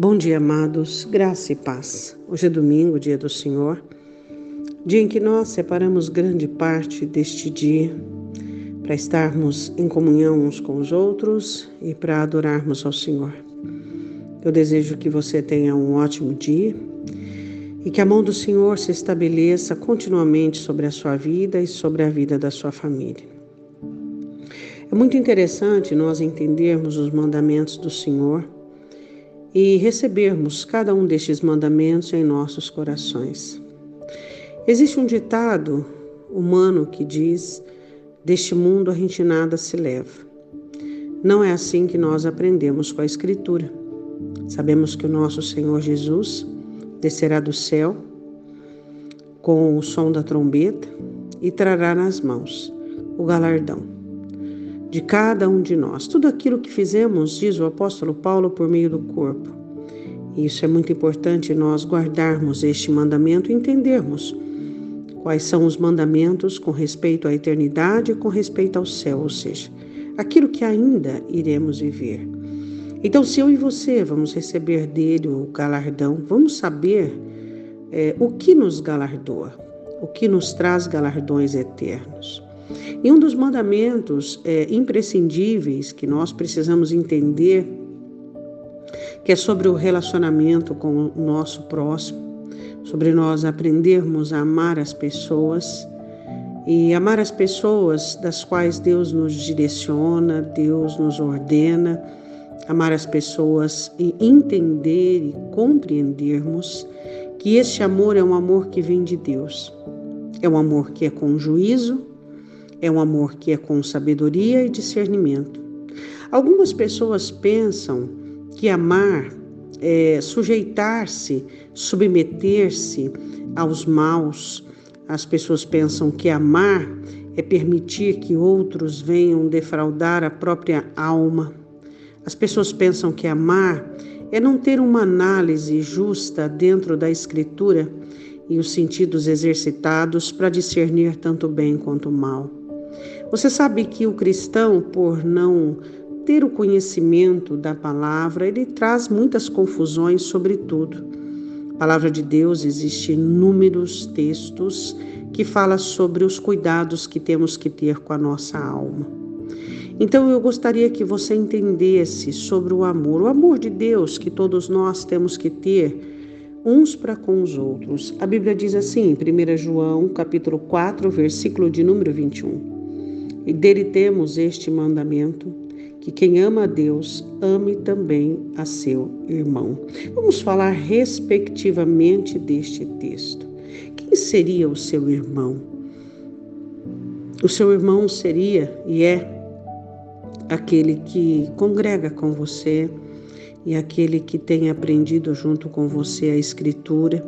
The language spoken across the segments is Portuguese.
Bom dia, amados, graça e paz. Hoje é domingo, dia do Senhor, dia em que nós separamos grande parte deste dia para estarmos em comunhão uns com os outros e para adorarmos ao Senhor. Eu desejo que você tenha um ótimo dia e que a mão do Senhor se estabeleça continuamente sobre a sua vida e sobre a vida da sua família. É muito interessante nós entendermos os mandamentos do Senhor e recebermos cada um destes mandamentos em nossos corações. Existe um ditado humano que diz: Deste mundo a gente nada se leva. Não é assim que nós aprendemos com a Escritura. Sabemos que o nosso Senhor Jesus descerá do céu com o som da trombeta e trará nas mãos o galardão de cada um de nós. Tudo aquilo que fizemos, diz o apóstolo Paulo, por meio do corpo. Isso é muito importante nós guardarmos este mandamento e entendermos quais são os mandamentos com respeito à eternidade e com respeito ao céu, ou seja, aquilo que ainda iremos viver. Então, se eu e você vamos receber dele o galardão, vamos saber é, o que nos galardoa, o que nos traz galardões eternos. E um dos mandamentos é, imprescindíveis que nós precisamos entender, que é sobre o relacionamento com o nosso próximo, sobre nós aprendermos a amar as pessoas e amar as pessoas das quais Deus nos direciona, Deus nos ordena, amar as pessoas e entender e compreendermos que este amor é um amor que vem de Deus. É um amor que é com juízo, é um amor que é com sabedoria e discernimento. Algumas pessoas pensam que amar é sujeitar-se, submeter-se aos maus. As pessoas pensam que amar é permitir que outros venham defraudar a própria alma. As pessoas pensam que amar é não ter uma análise justa dentro da Escritura e os sentidos exercitados para discernir tanto bem quanto mal. Você sabe que o cristão, por não ter o conhecimento da palavra, ele traz muitas confusões sobre tudo. A palavra de Deus existe inúmeros textos que fala sobre os cuidados que temos que ter com a nossa alma. Então eu gostaria que você entendesse sobre o amor, o amor de Deus que todos nós temos que ter uns para com os outros. A Bíblia diz assim, em 1 João, capítulo 4, versículo de número 21. E dele temos este mandamento: que quem ama a Deus, ame também a seu irmão. Vamos falar respectivamente deste texto. Quem seria o seu irmão? O seu irmão seria e é aquele que congrega com você e aquele que tem aprendido junto com você a Escritura,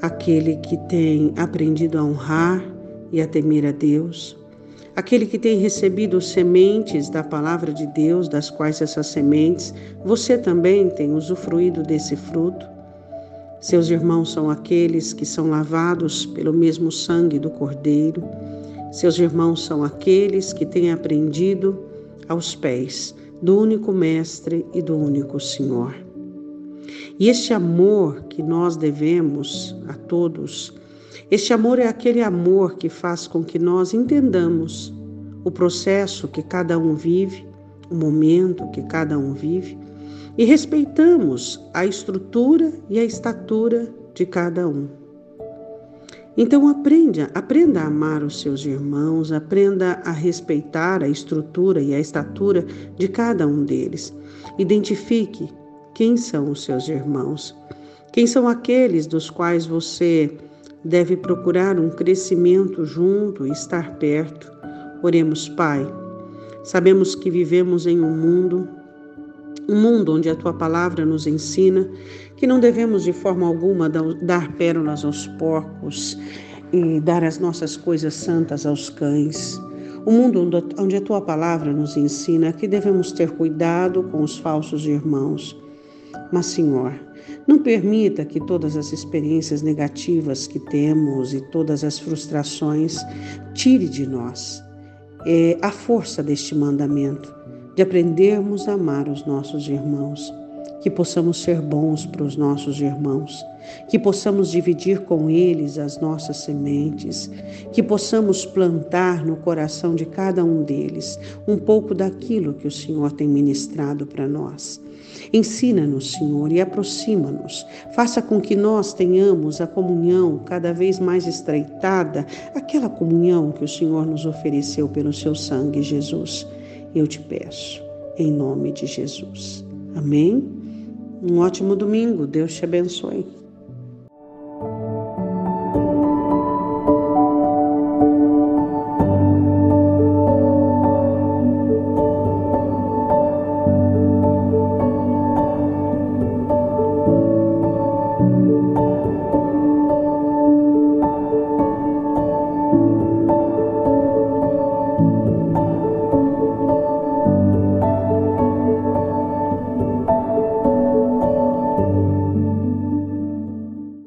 aquele que tem aprendido a honrar e a temer a Deus, aquele que tem recebido sementes da palavra de Deus, das quais essas sementes você também tem usufruído desse fruto. Seus irmãos são aqueles que são lavados pelo mesmo sangue do Cordeiro. Seus irmãos são aqueles que têm aprendido aos pés do único Mestre e do único Senhor. E este amor que nós devemos a todos este amor é aquele amor que faz com que nós entendamos o processo que cada um vive, o momento que cada um vive, e respeitamos a estrutura e a estatura de cada um. Então aprenda, aprenda a amar os seus irmãos, aprenda a respeitar a estrutura e a estatura de cada um deles. Identifique quem são os seus irmãos, quem são aqueles dos quais você deve procurar um crescimento junto e estar perto. Oremos, Pai. Sabemos que vivemos em um mundo, um mundo onde a tua palavra nos ensina que não devemos de forma alguma dar pérolas aos porcos e dar as nossas coisas santas aos cães. Um mundo onde a tua palavra nos ensina que devemos ter cuidado com os falsos irmãos. Mas, Senhor, não permita que todas as experiências negativas que temos e todas as frustrações tire de nós é, a força deste mandamento de aprendermos a amar os nossos irmãos. Que possamos ser bons para os nossos irmãos, que possamos dividir com eles as nossas sementes, que possamos plantar no coração de cada um deles um pouco daquilo que o Senhor tem ministrado para nós. Ensina-nos, Senhor, e aproxima-nos. Faça com que nós tenhamos a comunhão cada vez mais estreitada, aquela comunhão que o Senhor nos ofereceu pelo seu sangue, Jesus. Eu te peço, em nome de Jesus. Amém? Um ótimo domingo. Deus te abençoe.